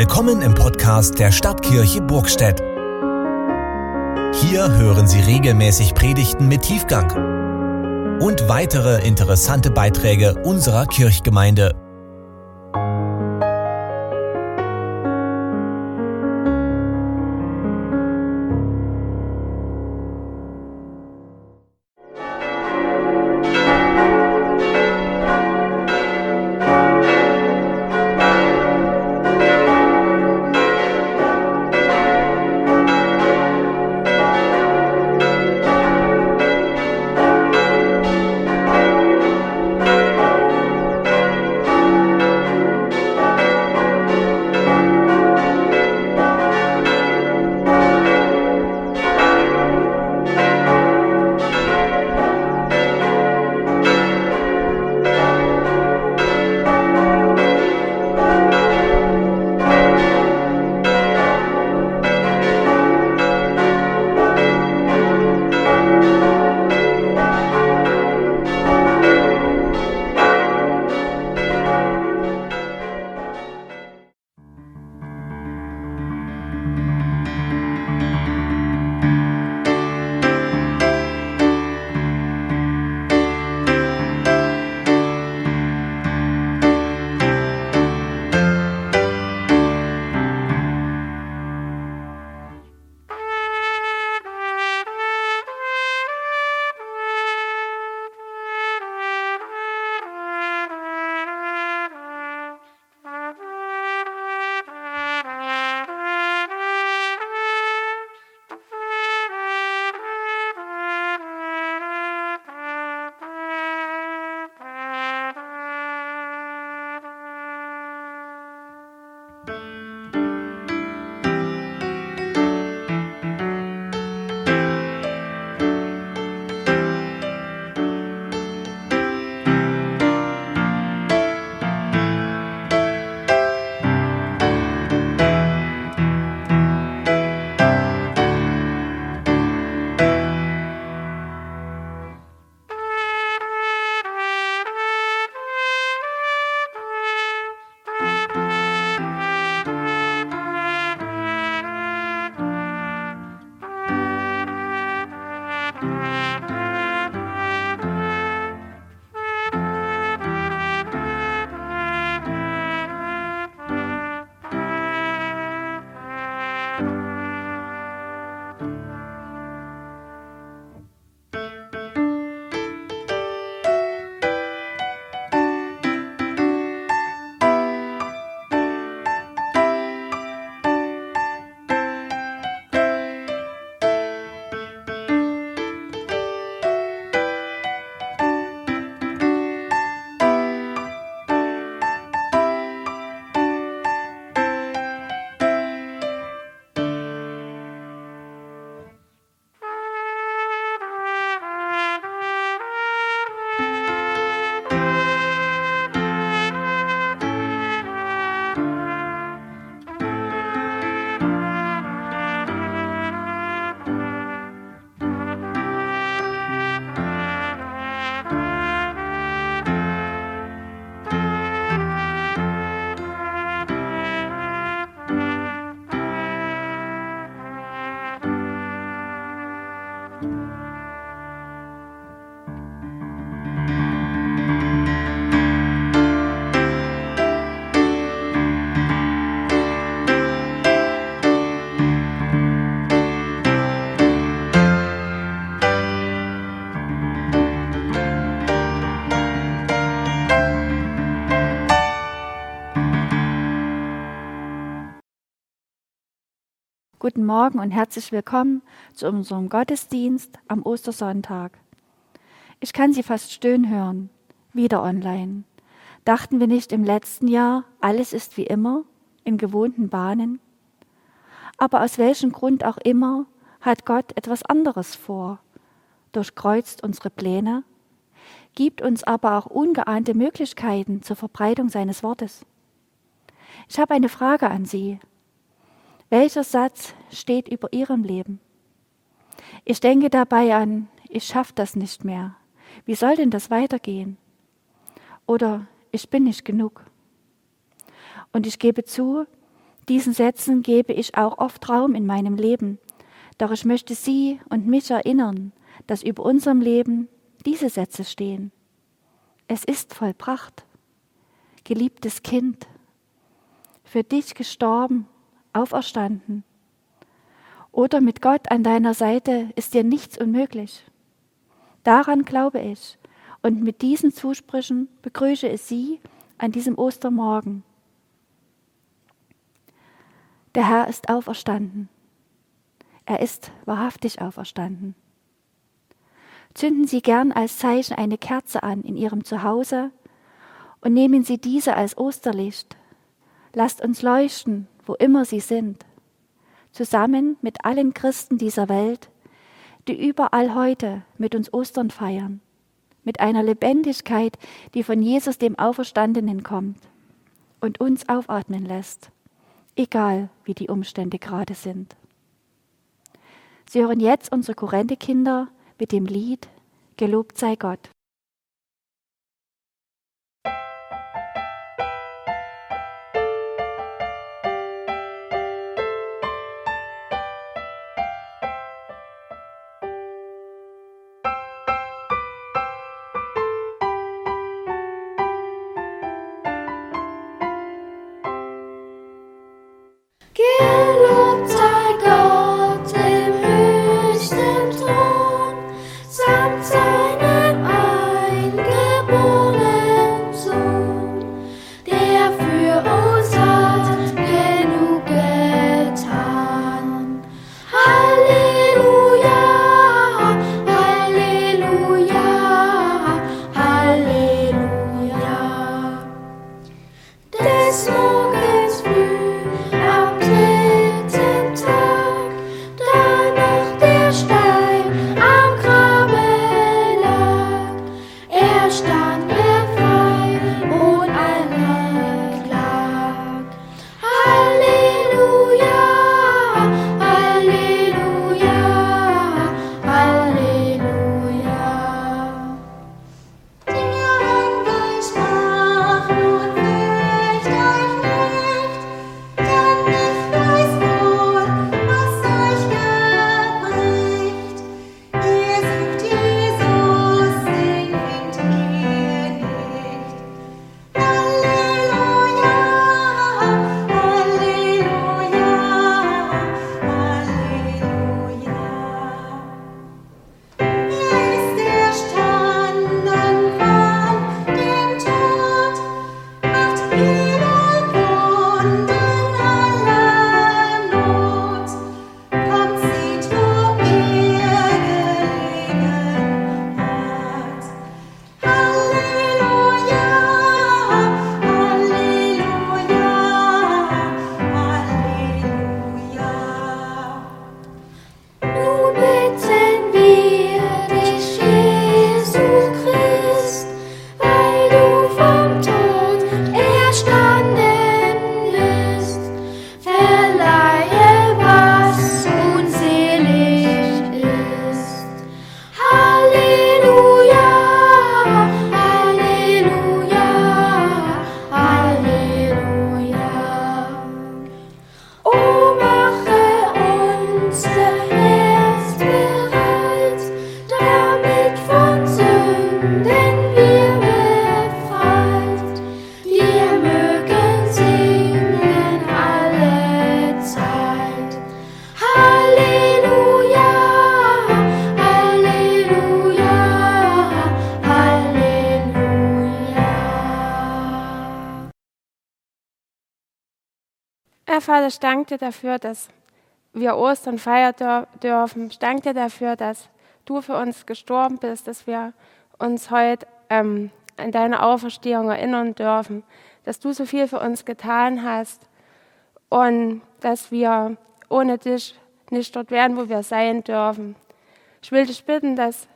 Willkommen im Podcast der Stadtkirche Burgstedt. Hier hören Sie regelmäßig Predigten mit Tiefgang und weitere interessante Beiträge unserer Kirchgemeinde. Guten Morgen und herzlich willkommen zu unserem Gottesdienst am Ostersonntag. Ich kann Sie fast stöhnen hören, wieder online. Dachten wir nicht im letzten Jahr, alles ist wie immer, in gewohnten Bahnen? Aber aus welchem Grund auch immer hat Gott etwas anderes vor, durchkreuzt unsere Pläne, gibt uns aber auch ungeahnte Möglichkeiten zur Verbreitung seines Wortes. Ich habe eine Frage an Sie. Welcher Satz steht über Ihrem Leben? Ich denke dabei an, ich schaffe das nicht mehr. Wie soll denn das weitergehen? Oder ich bin nicht genug. Und ich gebe zu, Diesen Sätzen gebe ich auch oft Raum in meinem Leben, doch ich möchte Sie und mich erinnern, dass über unserem Leben diese Sätze stehen. Es ist vollbracht. Geliebtes Kind, für dich gestorben, auferstanden. Oder mit Gott an deiner Seite ist dir nichts unmöglich. Daran glaube ich, und mit diesen Zusprüchen begrüße ich Sie an diesem Ostermorgen. Der Herr ist auferstanden. Er ist wahrhaftig auferstanden. Zünden Sie gern als Zeichen eine Kerze an in Ihrem Zuhause und nehmen Sie diese als Osterlicht. Lasst uns leuchten, wo immer Sie sind, zusammen mit allen Christen dieser Welt, die überall heute mit uns Ostern feiern, mit einer Lebendigkeit, die von Jesus dem Auferstandenen kommt und uns aufatmen lässt, egal wie die Umstände gerade sind. Sie hören jetzt unsere Kurrente-Kinder mit dem Lied Gelobt sei Gott. Vater, ich danke dir dafür, dass wir Ostern feiern dürfen. Ich danke dir dafür, dass du für uns gestorben bist, dass wir uns heute ähm, an deine Auferstehung erinnern dürfen, dass du so viel für uns getan hast und dass wir ohne dich nicht dort wären, wo wir sein dürfen. Ich will dich bitten, dass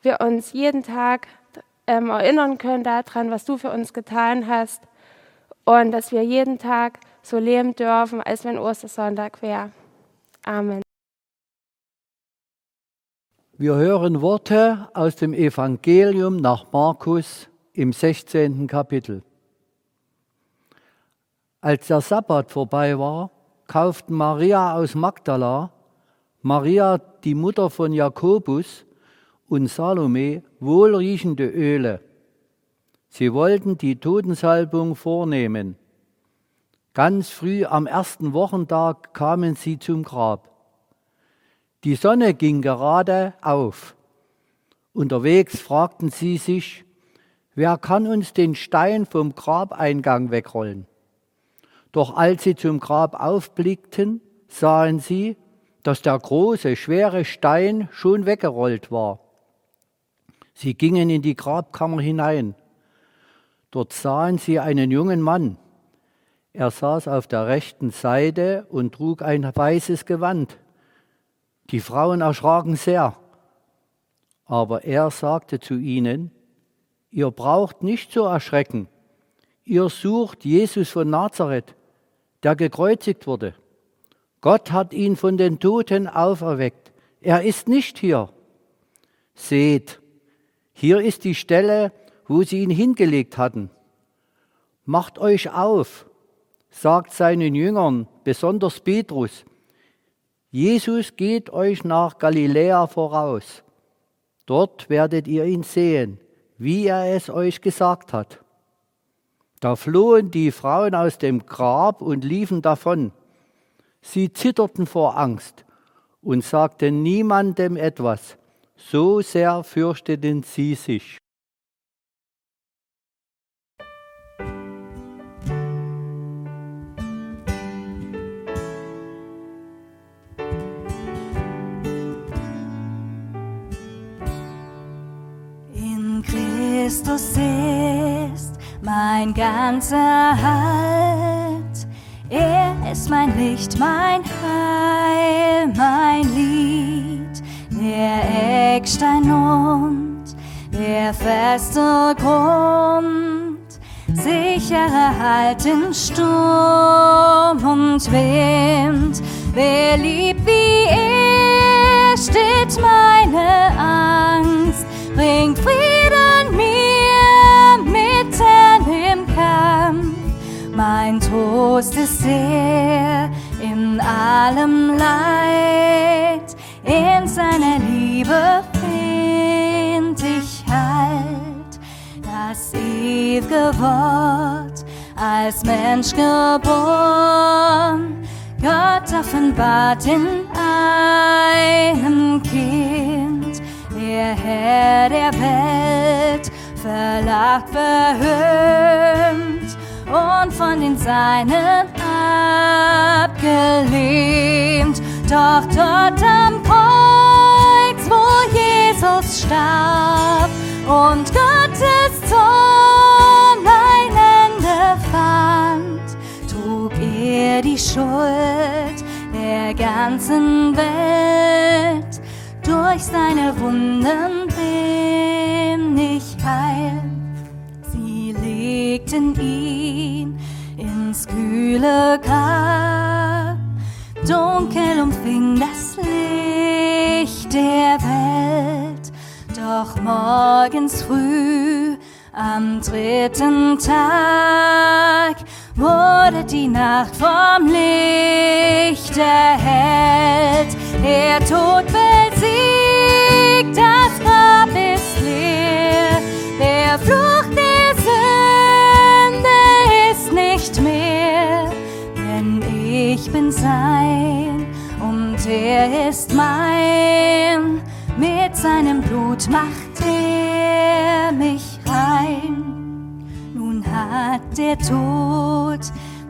wir uns jeden Tag ähm, erinnern können daran, was du für uns getan hast und dass wir jeden Tag so leben dürfen, als wenn Ostersonntag wäre. Amen. Wir hören Worte aus dem Evangelium nach Markus im 16. Kapitel. Als der Sabbat vorbei war, kauften Maria aus Magdala, Maria, die Mutter von Jakobus, und Salome wohlriechende Öle. Sie wollten die Totensalbung vornehmen. Ganz früh am ersten Wochentag kamen sie zum Grab. Die Sonne ging gerade auf. Unterwegs fragten sie sich, wer kann uns den Stein vom Grabeingang wegrollen? Doch als sie zum Grab aufblickten, sahen sie, dass der große, schwere Stein schon weggerollt war. Sie gingen in die Grabkammer hinein. Dort sahen sie einen jungen Mann. Er saß auf der rechten Seite und trug ein weißes Gewand. Die Frauen erschraken sehr. Aber er sagte zu ihnen, ihr braucht nicht zu erschrecken. Ihr sucht Jesus von Nazareth der gekreuzigt wurde. Gott hat ihn von den Toten auferweckt. Er ist nicht hier. Seht, hier ist die Stelle, wo sie ihn hingelegt hatten. Macht euch auf, sagt seinen Jüngern, besonders Petrus. Jesus geht euch nach Galiläa voraus. Dort werdet ihr ihn sehen, wie er es euch gesagt hat. Da flohen die Frauen aus dem Grab und liefen davon. Sie zitterten vor Angst und sagten niemandem etwas, so sehr fürchteten sie sich. Christus ist mein ganzer Halt. Er ist mein Licht, mein Heil, mein Lied, der Eckstein und der feste Grund, sicherer Halt in Sturm und Wind. Wer liebt wie er, steht meine Angst, bringt Frieden Mein Trost ist er in allem Leid, in seiner Liebe find ich Halt. Das ewige Wort als Mensch geboren, Gott offenbart in einem Kind, der Herr der Welt, verlacht, verhöhnt und von den Seinen abgelehnt. Doch dort am Kreuz, wo Jesus starb und Gottes Zorn ein Ende fand, trug er die Schuld der ganzen Welt. Durch seine Wunden bin ich heil. Legten ihn ins kühle Grab. Dunkel umfing das Licht der Welt. Doch morgens früh am dritten Tag wurde die Nacht vom Licht erhellt. Der Tod besiegt, ich bin sein und er ist mein. Mit seinem Blut macht er mich rein. Nun hat der Tod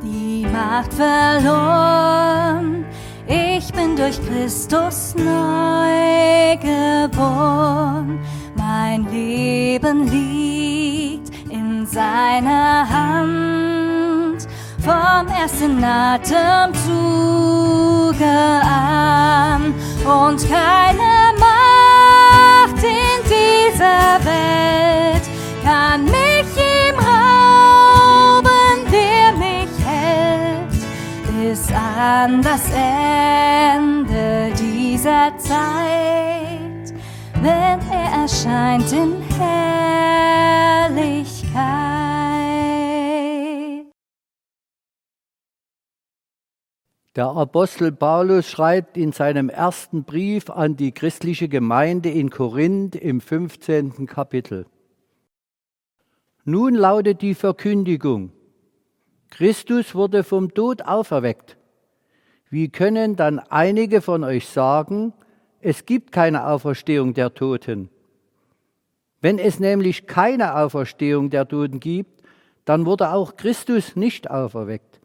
die Macht verloren. Ich bin durch Christus neu geboren. Mein Leben liegt in seiner Hand. Vom ersten Atemzuge an. Und keine Macht in dieser Welt kann mich ihm rauben, der mich hält bis an das Ende dieser Zeit, wenn er erscheint in Herrlichkeit. Der Apostel Paulus schreibt in seinem ersten Brief an die christliche Gemeinde in Korinth im 15. Kapitel. Nun lautet die Verkündigung, Christus wurde vom Tod auferweckt. Wie können dann einige von euch sagen, es gibt keine Auferstehung der Toten? Wenn es nämlich keine Auferstehung der Toten gibt, dann wurde auch Christus nicht auferweckt.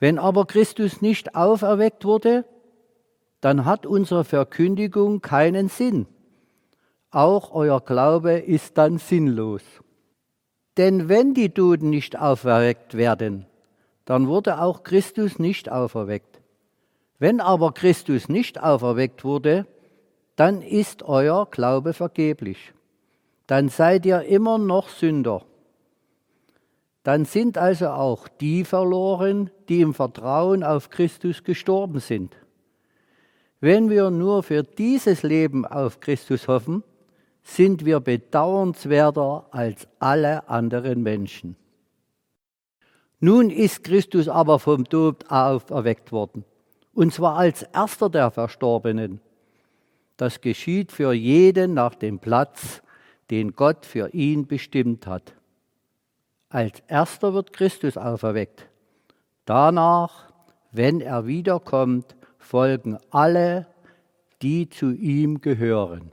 Wenn aber Christus nicht auferweckt wurde, dann hat unsere Verkündigung keinen Sinn. Auch euer Glaube ist dann sinnlos. Denn wenn die Toten nicht auferweckt werden, dann wurde auch Christus nicht auferweckt. Wenn aber Christus nicht auferweckt wurde, dann ist euer Glaube vergeblich. Dann seid ihr immer noch Sünder dann sind also auch die verloren, die im Vertrauen auf Christus gestorben sind. Wenn wir nur für dieses Leben auf Christus hoffen, sind wir bedauernswerter als alle anderen Menschen. Nun ist Christus aber vom Tod auferweckt worden, und zwar als erster der Verstorbenen. Das geschieht für jeden nach dem Platz, den Gott für ihn bestimmt hat. Als erster wird Christus auferweckt. Danach, wenn er wiederkommt, folgen alle, die zu ihm gehören.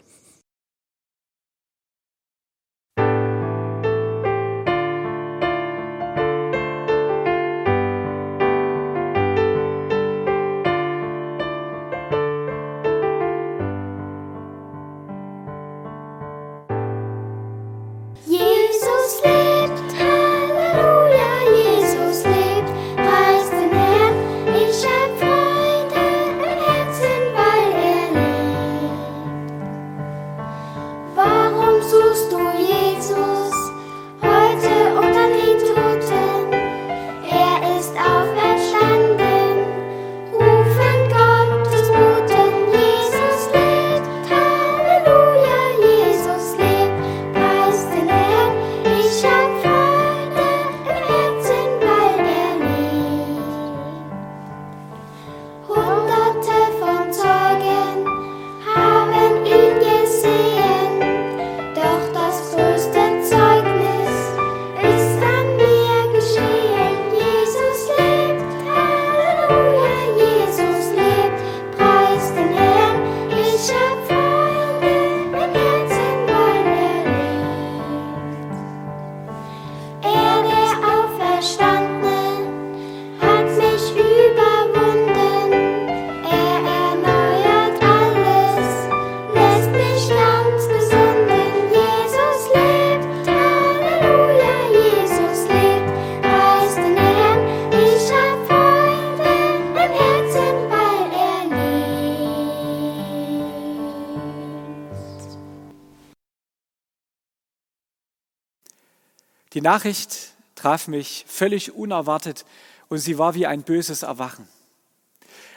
Die Nachricht traf mich völlig unerwartet und sie war wie ein böses Erwachen.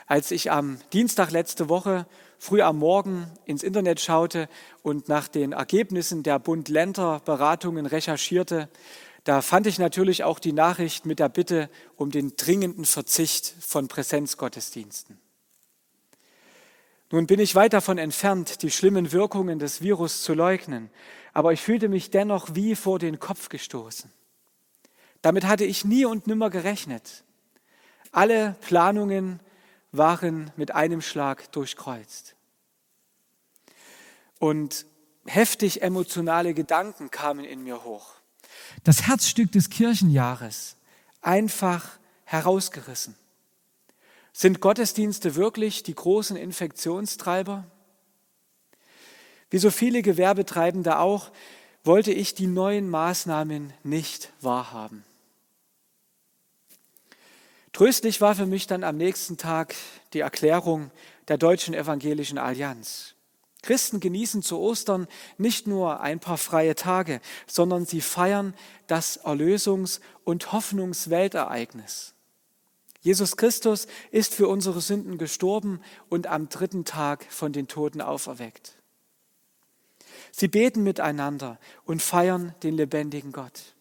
Als ich am Dienstag letzte Woche früh am Morgen ins Internet schaute und nach den Ergebnissen der Bund-Länder-Beratungen recherchierte, da fand ich natürlich auch die Nachricht mit der Bitte um den dringenden Verzicht von Präsenzgottesdiensten. Nun bin ich weit davon entfernt, die schlimmen Wirkungen des Virus zu leugnen aber ich fühlte mich dennoch wie vor den Kopf gestoßen. Damit hatte ich nie und nimmer gerechnet. Alle Planungen waren mit einem Schlag durchkreuzt. Und heftig emotionale Gedanken kamen in mir hoch. Das Herzstück des Kirchenjahres einfach herausgerissen. Sind Gottesdienste wirklich die großen Infektionstreiber? Wie so viele Gewerbetreibende auch, wollte ich die neuen Maßnahmen nicht wahrhaben. Tröstlich war für mich dann am nächsten Tag die Erklärung der Deutschen Evangelischen Allianz. Christen genießen zu Ostern nicht nur ein paar freie Tage, sondern sie feiern das Erlösungs- und Hoffnungsweltereignis. Jesus Christus ist für unsere Sünden gestorben und am dritten Tag von den Toten auferweckt. Sie beten miteinander und feiern den lebendigen Gott.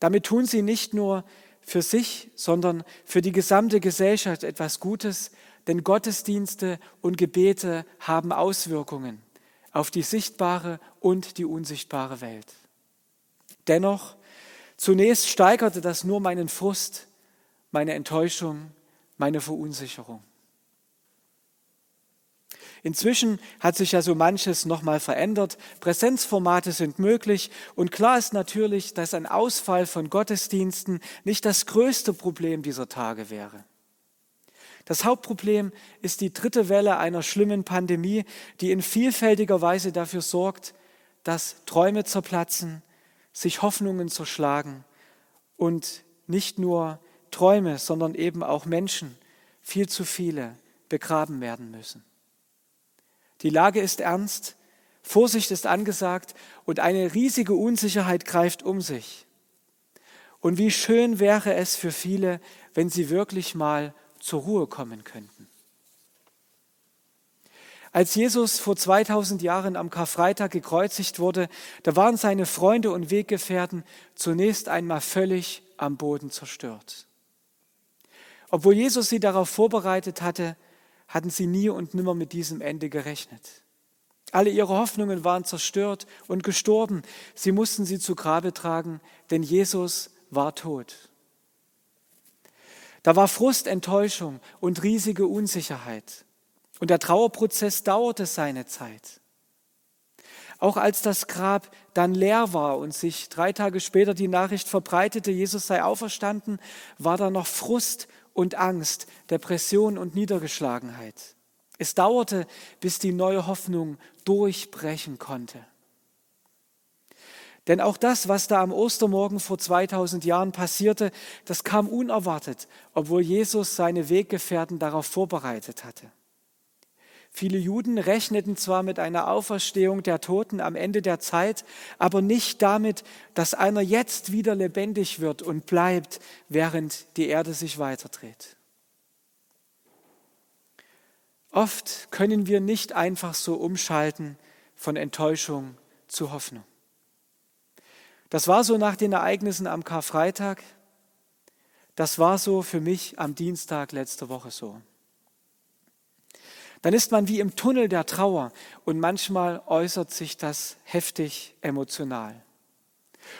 Damit tun sie nicht nur für sich, sondern für die gesamte Gesellschaft etwas Gutes, denn Gottesdienste und Gebete haben Auswirkungen auf die sichtbare und die unsichtbare Welt. Dennoch, zunächst steigerte das nur meinen Frust, meine Enttäuschung, meine Verunsicherung. Inzwischen hat sich ja so manches nochmal verändert. Präsenzformate sind möglich und klar ist natürlich, dass ein Ausfall von Gottesdiensten nicht das größte Problem dieser Tage wäre. Das Hauptproblem ist die dritte Welle einer schlimmen Pandemie, die in vielfältiger Weise dafür sorgt, dass Träume zerplatzen, sich Hoffnungen zerschlagen und nicht nur Träume, sondern eben auch Menschen, viel zu viele, begraben werden müssen. Die Lage ist ernst, Vorsicht ist angesagt und eine riesige Unsicherheit greift um sich. Und wie schön wäre es für viele, wenn sie wirklich mal zur Ruhe kommen könnten. Als Jesus vor 2000 Jahren am Karfreitag gekreuzigt wurde, da waren seine Freunde und Weggefährten zunächst einmal völlig am Boden zerstört. Obwohl Jesus sie darauf vorbereitet hatte, hatten sie nie und nimmer mit diesem Ende gerechnet. Alle ihre Hoffnungen waren zerstört und gestorben. Sie mussten sie zu Grabe tragen, denn Jesus war tot. Da war Frust, Enttäuschung und riesige Unsicherheit. Und der Trauerprozess dauerte seine Zeit. Auch als das Grab dann leer war und sich drei Tage später die Nachricht verbreitete, Jesus sei auferstanden, war da noch Frust und Angst, Depression und Niedergeschlagenheit. Es dauerte, bis die neue Hoffnung durchbrechen konnte. Denn auch das, was da am Ostermorgen vor 2000 Jahren passierte, das kam unerwartet, obwohl Jesus seine Weggefährten darauf vorbereitet hatte. Viele Juden rechneten zwar mit einer Auferstehung der Toten am Ende der Zeit, aber nicht damit, dass einer jetzt wieder lebendig wird und bleibt, während die Erde sich weiterdreht. Oft können wir nicht einfach so umschalten von Enttäuschung zu Hoffnung. Das war so nach den Ereignissen am Karfreitag. Das war so für mich am Dienstag letzte Woche so dann ist man wie im Tunnel der Trauer und manchmal äußert sich das heftig emotional.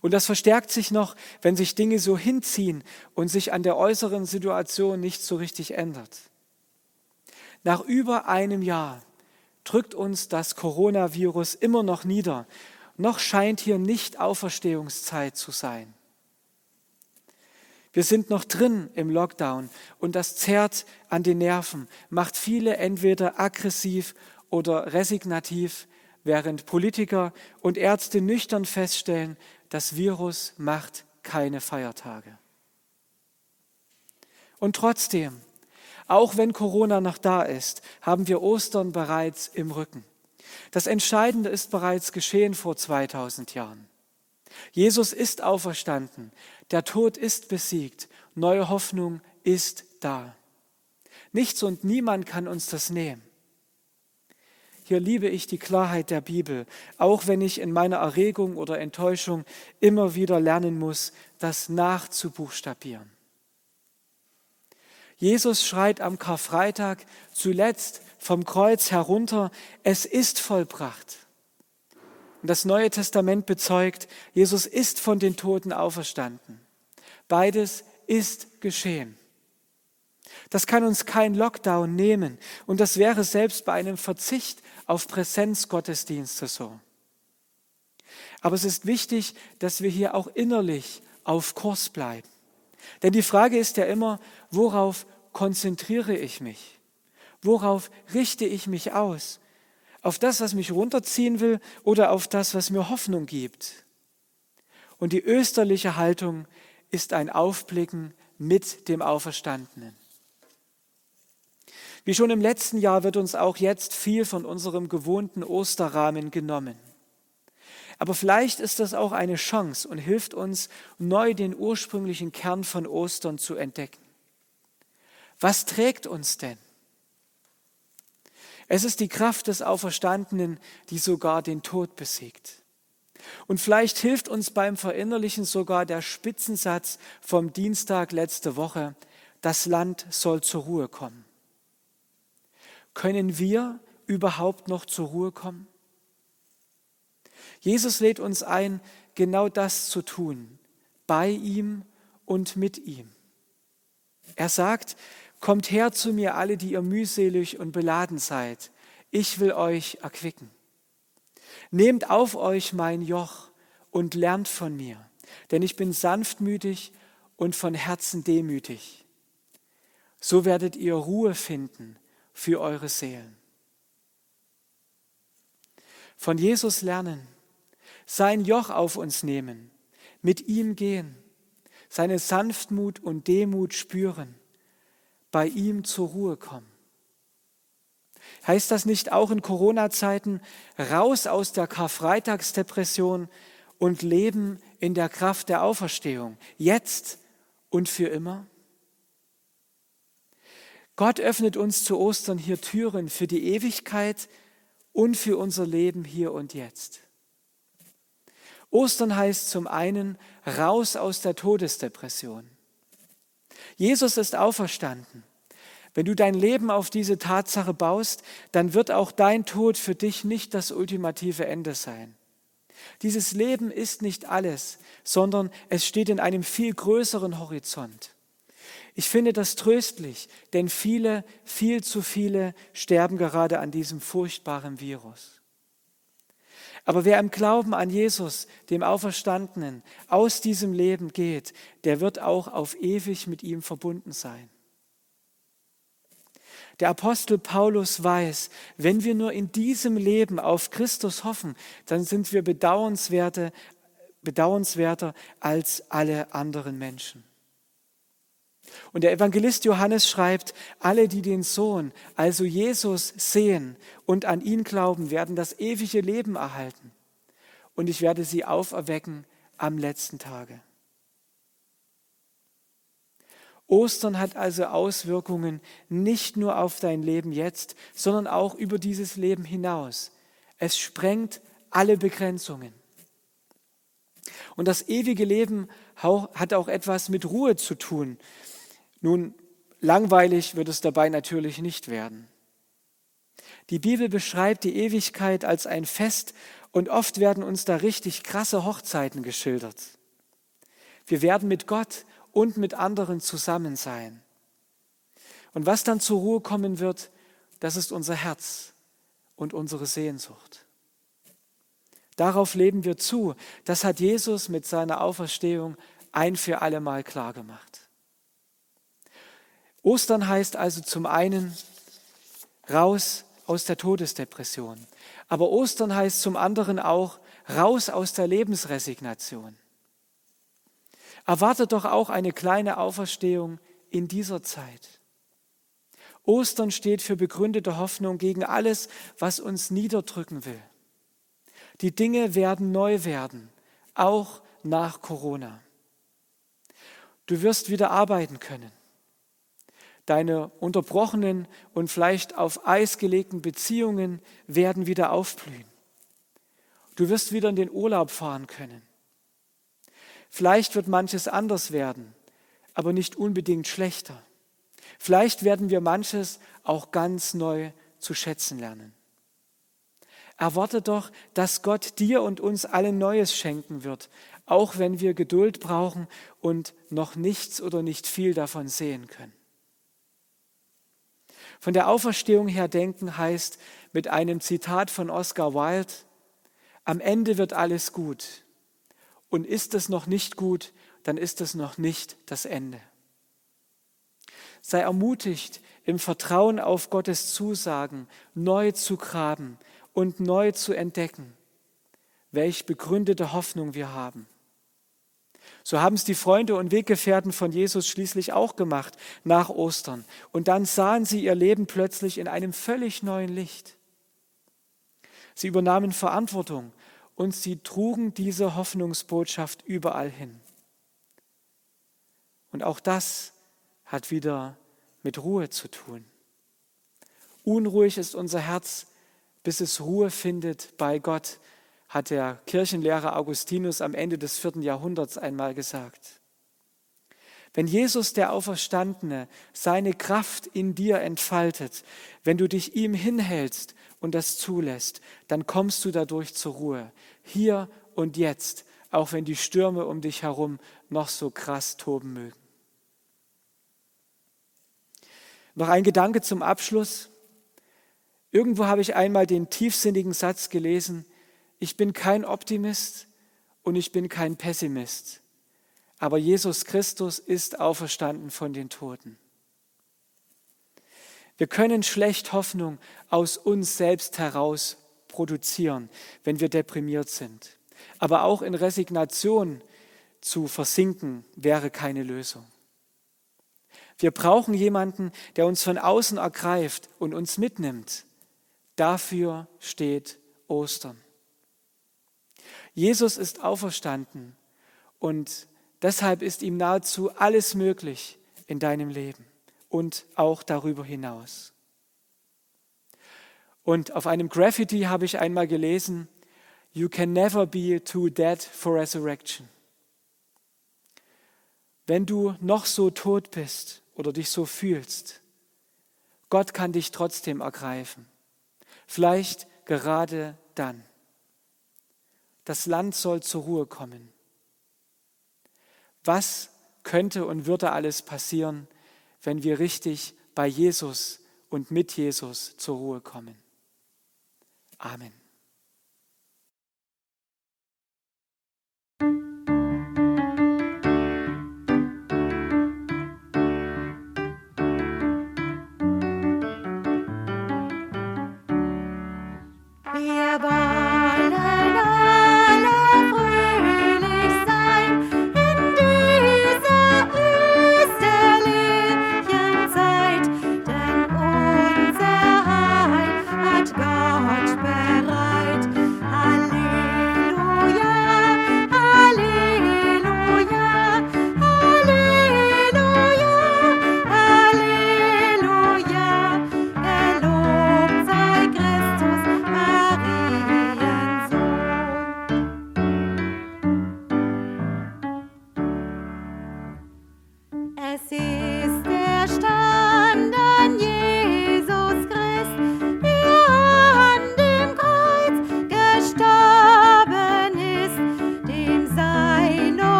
Und das verstärkt sich noch, wenn sich Dinge so hinziehen und sich an der äußeren Situation nicht so richtig ändert. Nach über einem Jahr drückt uns das Coronavirus immer noch nieder. Noch scheint hier nicht Auferstehungszeit zu sein. Wir sind noch drin im Lockdown und das zerrt an den Nerven, macht viele entweder aggressiv oder resignativ, während Politiker und Ärzte nüchtern feststellen, das Virus macht keine Feiertage. Und trotzdem, auch wenn Corona noch da ist, haben wir Ostern bereits im Rücken. Das Entscheidende ist bereits geschehen vor 2000 Jahren. Jesus ist auferstanden, der Tod ist besiegt, neue Hoffnung ist da. Nichts und niemand kann uns das nehmen. Hier liebe ich die Klarheit der Bibel, auch wenn ich in meiner Erregung oder Enttäuschung immer wieder lernen muss, das nachzubuchstabieren. Jesus schreit am Karfreitag zuletzt vom Kreuz herunter, es ist vollbracht. Und das Neue Testament bezeugt, Jesus ist von den Toten auferstanden. Beides ist geschehen. Das kann uns kein Lockdown nehmen und das wäre selbst bei einem Verzicht auf Präsenzgottesdienste so. Aber es ist wichtig, dass wir hier auch innerlich auf Kurs bleiben. Denn die Frage ist ja immer, worauf konzentriere ich mich? Worauf richte ich mich aus? Auf das, was mich runterziehen will oder auf das, was mir Hoffnung gibt? Und die österliche Haltung ist ein Aufblicken mit dem Auferstandenen. Wie schon im letzten Jahr wird uns auch jetzt viel von unserem gewohnten Osterrahmen genommen. Aber vielleicht ist das auch eine Chance und hilft uns, neu den ursprünglichen Kern von Ostern zu entdecken. Was trägt uns denn? Es ist die Kraft des Auferstandenen, die sogar den Tod besiegt. Und vielleicht hilft uns beim Verinnerlichen sogar der Spitzensatz vom Dienstag letzte Woche, das Land soll zur Ruhe kommen. Können wir überhaupt noch zur Ruhe kommen? Jesus lädt uns ein, genau das zu tun, bei ihm und mit ihm. Er sagt, kommt her zu mir alle, die ihr mühselig und beladen seid. Ich will euch erquicken. Nehmt auf euch mein Joch und lernt von mir, denn ich bin sanftmütig und von Herzen demütig. So werdet ihr Ruhe finden für eure Seelen. Von Jesus lernen, sein Joch auf uns nehmen, mit ihm gehen, seine Sanftmut und Demut spüren, bei ihm zur Ruhe kommen. Heißt das nicht auch in Corona-Zeiten raus aus der Karfreitagsdepression und leben in der Kraft der Auferstehung, jetzt und für immer? Gott öffnet uns zu Ostern hier Türen für die Ewigkeit und für unser Leben hier und jetzt. Ostern heißt zum einen raus aus der Todesdepression. Jesus ist auferstanden. Wenn du dein Leben auf diese Tatsache baust, dann wird auch dein Tod für dich nicht das ultimative Ende sein. Dieses Leben ist nicht alles, sondern es steht in einem viel größeren Horizont. Ich finde das tröstlich, denn viele, viel zu viele sterben gerade an diesem furchtbaren Virus. Aber wer im Glauben an Jesus, dem Auferstandenen, aus diesem Leben geht, der wird auch auf ewig mit ihm verbunden sein. Der Apostel Paulus weiß, wenn wir nur in diesem Leben auf Christus hoffen, dann sind wir bedauernswerter, bedauernswerter als alle anderen Menschen. Und der Evangelist Johannes schreibt, alle, die den Sohn, also Jesus, sehen und an ihn glauben, werden das ewige Leben erhalten. Und ich werde sie auferwecken am letzten Tage. Ostern hat also Auswirkungen nicht nur auf dein Leben jetzt, sondern auch über dieses Leben hinaus. Es sprengt alle Begrenzungen. Und das ewige Leben hat auch etwas mit Ruhe zu tun. Nun, langweilig wird es dabei natürlich nicht werden. Die Bibel beschreibt die Ewigkeit als ein Fest und oft werden uns da richtig krasse Hochzeiten geschildert. Wir werden mit Gott und mit anderen zusammen sein. Und was dann zur Ruhe kommen wird, das ist unser Herz und unsere Sehnsucht. Darauf leben wir zu. Das hat Jesus mit seiner Auferstehung ein für alle Mal klar gemacht. Ostern heißt also zum einen raus aus der Todesdepression. Aber Ostern heißt zum anderen auch raus aus der Lebensresignation. Erwartet doch auch eine kleine Auferstehung in dieser Zeit. Ostern steht für begründete Hoffnung gegen alles, was uns niederdrücken will. Die Dinge werden neu werden, auch nach Corona. Du wirst wieder arbeiten können. Deine unterbrochenen und vielleicht auf Eis gelegten Beziehungen werden wieder aufblühen. Du wirst wieder in den Urlaub fahren können. Vielleicht wird manches anders werden, aber nicht unbedingt schlechter. Vielleicht werden wir manches auch ganz neu zu schätzen lernen. Erwarte doch, dass Gott dir und uns allen Neues schenken wird, auch wenn wir Geduld brauchen und noch nichts oder nicht viel davon sehen können. Von der Auferstehung her denken heißt mit einem Zitat von Oscar Wilde, am Ende wird alles gut. Und ist es noch nicht gut, dann ist es noch nicht das Ende. Sei ermutigt, im Vertrauen auf Gottes Zusagen neu zu graben und neu zu entdecken, welch begründete Hoffnung wir haben. So haben es die Freunde und Weggefährten von Jesus schließlich auch gemacht nach Ostern. Und dann sahen sie ihr Leben plötzlich in einem völlig neuen Licht. Sie übernahmen Verantwortung und sie trugen diese Hoffnungsbotschaft überall hin. Und auch das hat wieder mit Ruhe zu tun. Unruhig ist unser Herz, bis es Ruhe findet bei Gott, hat der Kirchenlehrer Augustinus am Ende des vierten Jahrhunderts einmal gesagt. Wenn Jesus der Auferstandene seine Kraft in dir entfaltet, wenn du dich ihm hinhältst und das zulässt, dann kommst du dadurch zur Ruhe, hier und jetzt, auch wenn die Stürme um dich herum noch so krass toben mögen. Noch ein Gedanke zum Abschluss. Irgendwo habe ich einmal den tiefsinnigen Satz gelesen, ich bin kein Optimist und ich bin kein Pessimist, aber Jesus Christus ist auferstanden von den Toten. Wir können schlecht Hoffnung aus uns selbst heraus produzieren, wenn wir deprimiert sind. Aber auch in Resignation zu versinken wäre keine Lösung. Wir brauchen jemanden, der uns von außen ergreift und uns mitnimmt. Dafür steht Ostern. Jesus ist auferstanden und deshalb ist ihm nahezu alles möglich in deinem Leben und auch darüber hinaus. Und auf einem Graffiti habe ich einmal gelesen, You can never be too dead for resurrection. Wenn du noch so tot bist oder dich so fühlst, Gott kann dich trotzdem ergreifen. Vielleicht gerade dann. Das Land soll zur Ruhe kommen. Was könnte und würde alles passieren, wenn wir richtig bei Jesus und mit Jesus zur Ruhe kommen? Amen.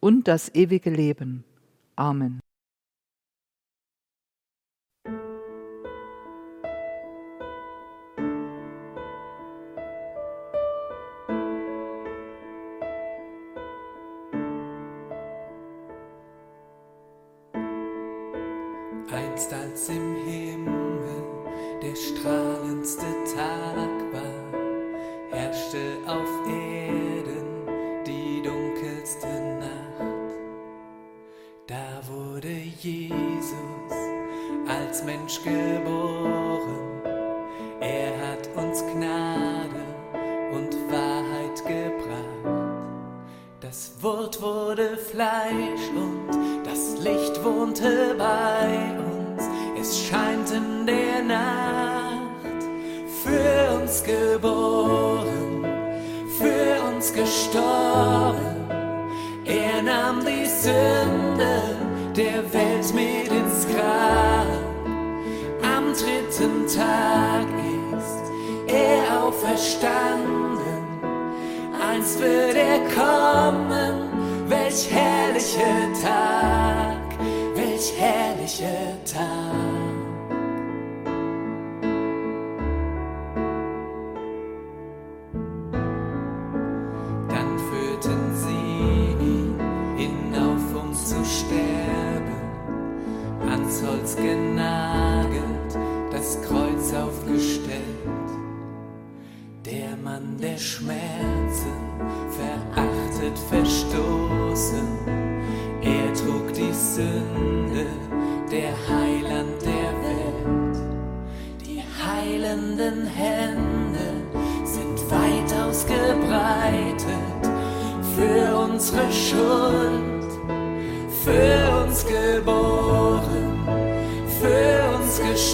und das ewige Leben. Amen. Mensch geboren. Er hat uns Gnade und Wahrheit gebracht. Das Wort wurde Fleisch und das Licht wohnte bei uns. Es scheint in der Nacht für uns geboren, für uns gestorben. Er nahm die Sünde der Welt mit ins Grab. Dritten Tag ist er auferstanden. Einst wird er kommen, welch herrlicher Tag, welch herrlicher Tag das Kreuz aufgestellt. Der Mann der Schmerzen, verachtet, verstoßen, er trug die Sünde, der Heiland der Welt. Die heilenden Hände sind weit ausgebreitet für unsere Schuld, für uns geboren.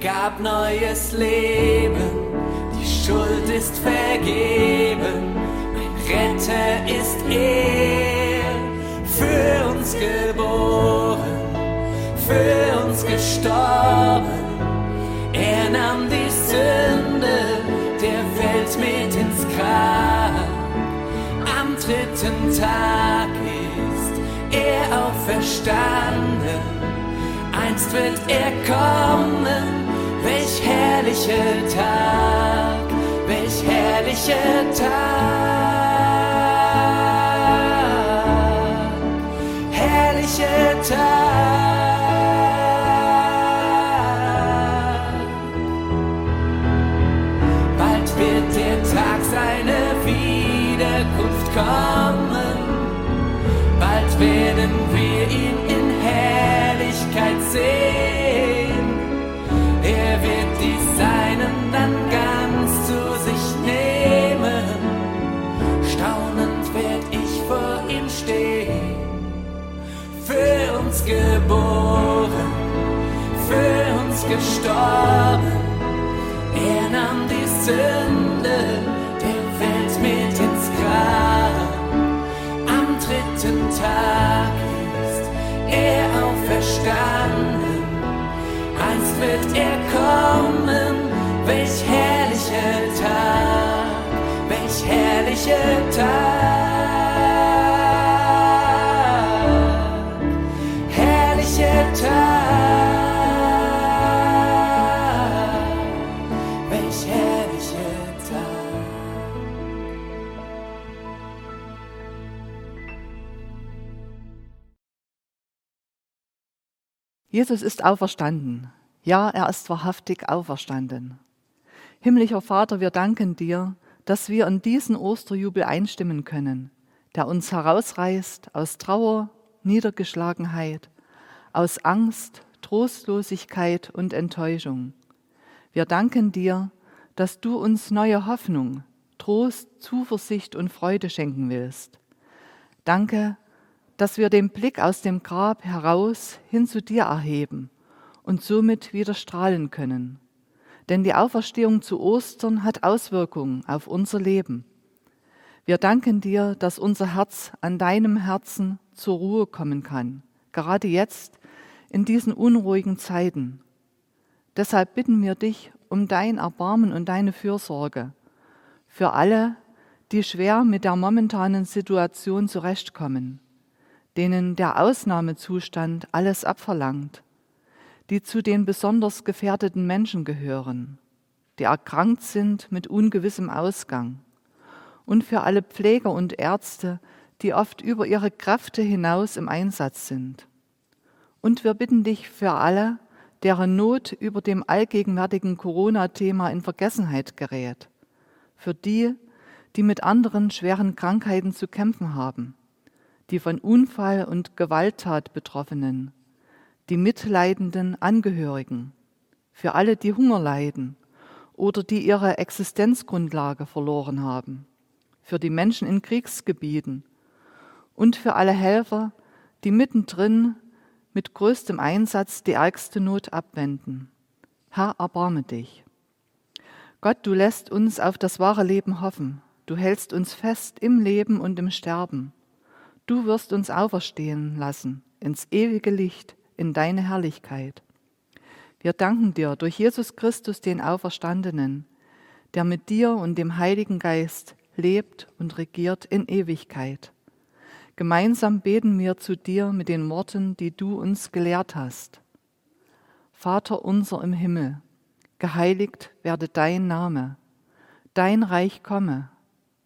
gab neues Leben, die Schuld ist vergeben. Mein Retter ist er, für uns geboren, für uns gestorben. Er nahm die Sünde der Welt mit ins Grab dritten Tag ist er auferstanden. Einst wird er kommen, welch herrlicher Tag, welch herrlicher Tag, herrlicher Tag. Gestorben. Er nahm die Sünde der Welt mit ins Grab. Am dritten Tag ist er auferstanden. Einst wird er kommen, welch herrlicher Tag, welch herrlicher Tag. Jesus ist auferstanden. Ja, er ist wahrhaftig auferstanden. Himmlischer Vater, wir danken dir, dass wir in diesen Osterjubel einstimmen können, der uns herausreißt aus Trauer, Niedergeschlagenheit, aus Angst, Trostlosigkeit und Enttäuschung. Wir danken dir, dass du uns neue Hoffnung, Trost, Zuversicht und Freude schenken willst. Danke, dass wir den Blick aus dem Grab heraus hin zu dir erheben und somit wieder strahlen können. Denn die Auferstehung zu Ostern hat Auswirkungen auf unser Leben. Wir danken dir, dass unser Herz an deinem Herzen zur Ruhe kommen kann, gerade jetzt in diesen unruhigen Zeiten. Deshalb bitten wir dich um dein Erbarmen und deine Fürsorge für alle, die schwer mit der momentanen Situation zurechtkommen, denen der Ausnahmezustand alles abverlangt, die zu den besonders gefährdeten Menschen gehören, die erkrankt sind mit ungewissem Ausgang, und für alle Pfleger und Ärzte, die oft über ihre Kräfte hinaus im Einsatz sind. Und wir bitten dich für alle, deren Not über dem allgegenwärtigen Corona-Thema in Vergessenheit gerät, für die, die mit anderen schweren Krankheiten zu kämpfen haben, die von Unfall und Gewalttat Betroffenen, die mitleidenden Angehörigen, für alle, die Hunger leiden oder die ihre Existenzgrundlage verloren haben, für die Menschen in Kriegsgebieten und für alle Helfer, die mittendrin mit größtem Einsatz die ärgste Not abwenden. Herr, erbarme dich. Gott, du lässt uns auf das wahre Leben hoffen. Du hältst uns fest im Leben und im Sterben. Du wirst uns auferstehen lassen ins ewige Licht, in deine Herrlichkeit. Wir danken dir durch Jesus Christus, den Auferstandenen, der mit dir und dem Heiligen Geist lebt und regiert in Ewigkeit. Gemeinsam beten wir zu dir mit den Worten, die du uns gelehrt hast. Vater unser im Himmel, geheiligt werde dein Name, dein Reich komme,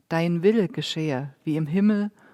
dein Wille geschehe, wie im Himmel,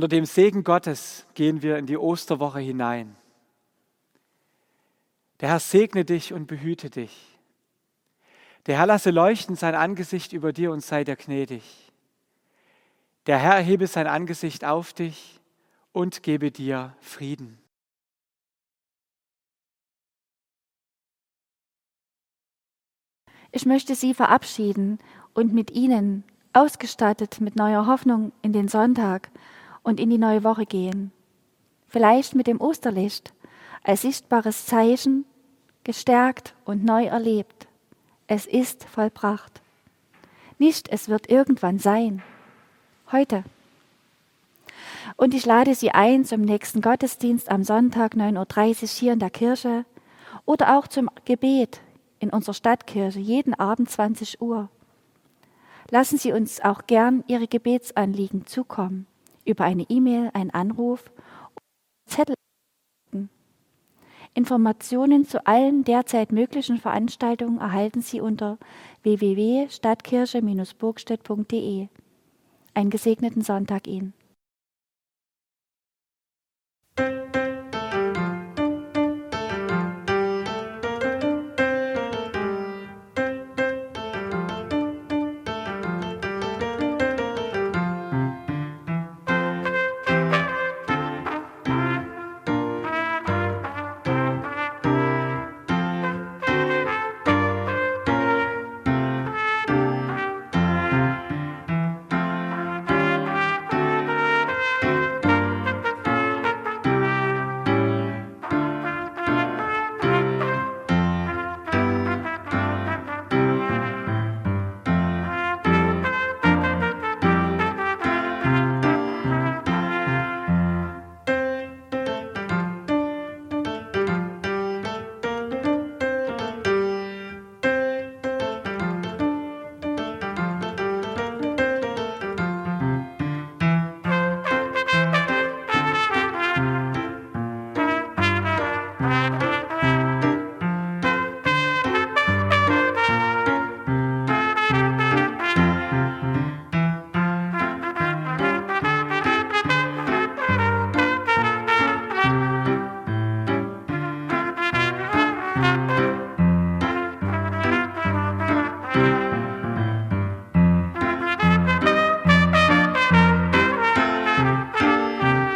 Unter dem Segen Gottes gehen wir in die Osterwoche hinein. Der Herr segne dich und behüte dich. Der Herr lasse leuchten sein Angesicht über dir und sei dir gnädig. Der Herr erhebe sein Angesicht auf dich und gebe dir Frieden. Ich möchte Sie verabschieden und mit Ihnen, ausgestattet mit neuer Hoffnung, in den Sonntag und in die neue Woche gehen. Vielleicht mit dem Osterlicht als sichtbares Zeichen, gestärkt und neu erlebt. Es ist vollbracht. Nicht, es wird irgendwann sein. Heute. Und ich lade Sie ein zum nächsten Gottesdienst am Sonntag 9.30 Uhr hier in der Kirche oder auch zum Gebet in unserer Stadtkirche jeden Abend 20 Uhr. Lassen Sie uns auch gern Ihre Gebetsanliegen zukommen über eine E-Mail, einen Anruf Zettel. Informationen zu allen derzeit möglichen Veranstaltungen erhalten Sie unter www.stadtkirche-burgstedt.de. Einen gesegneten Sonntag Ihnen.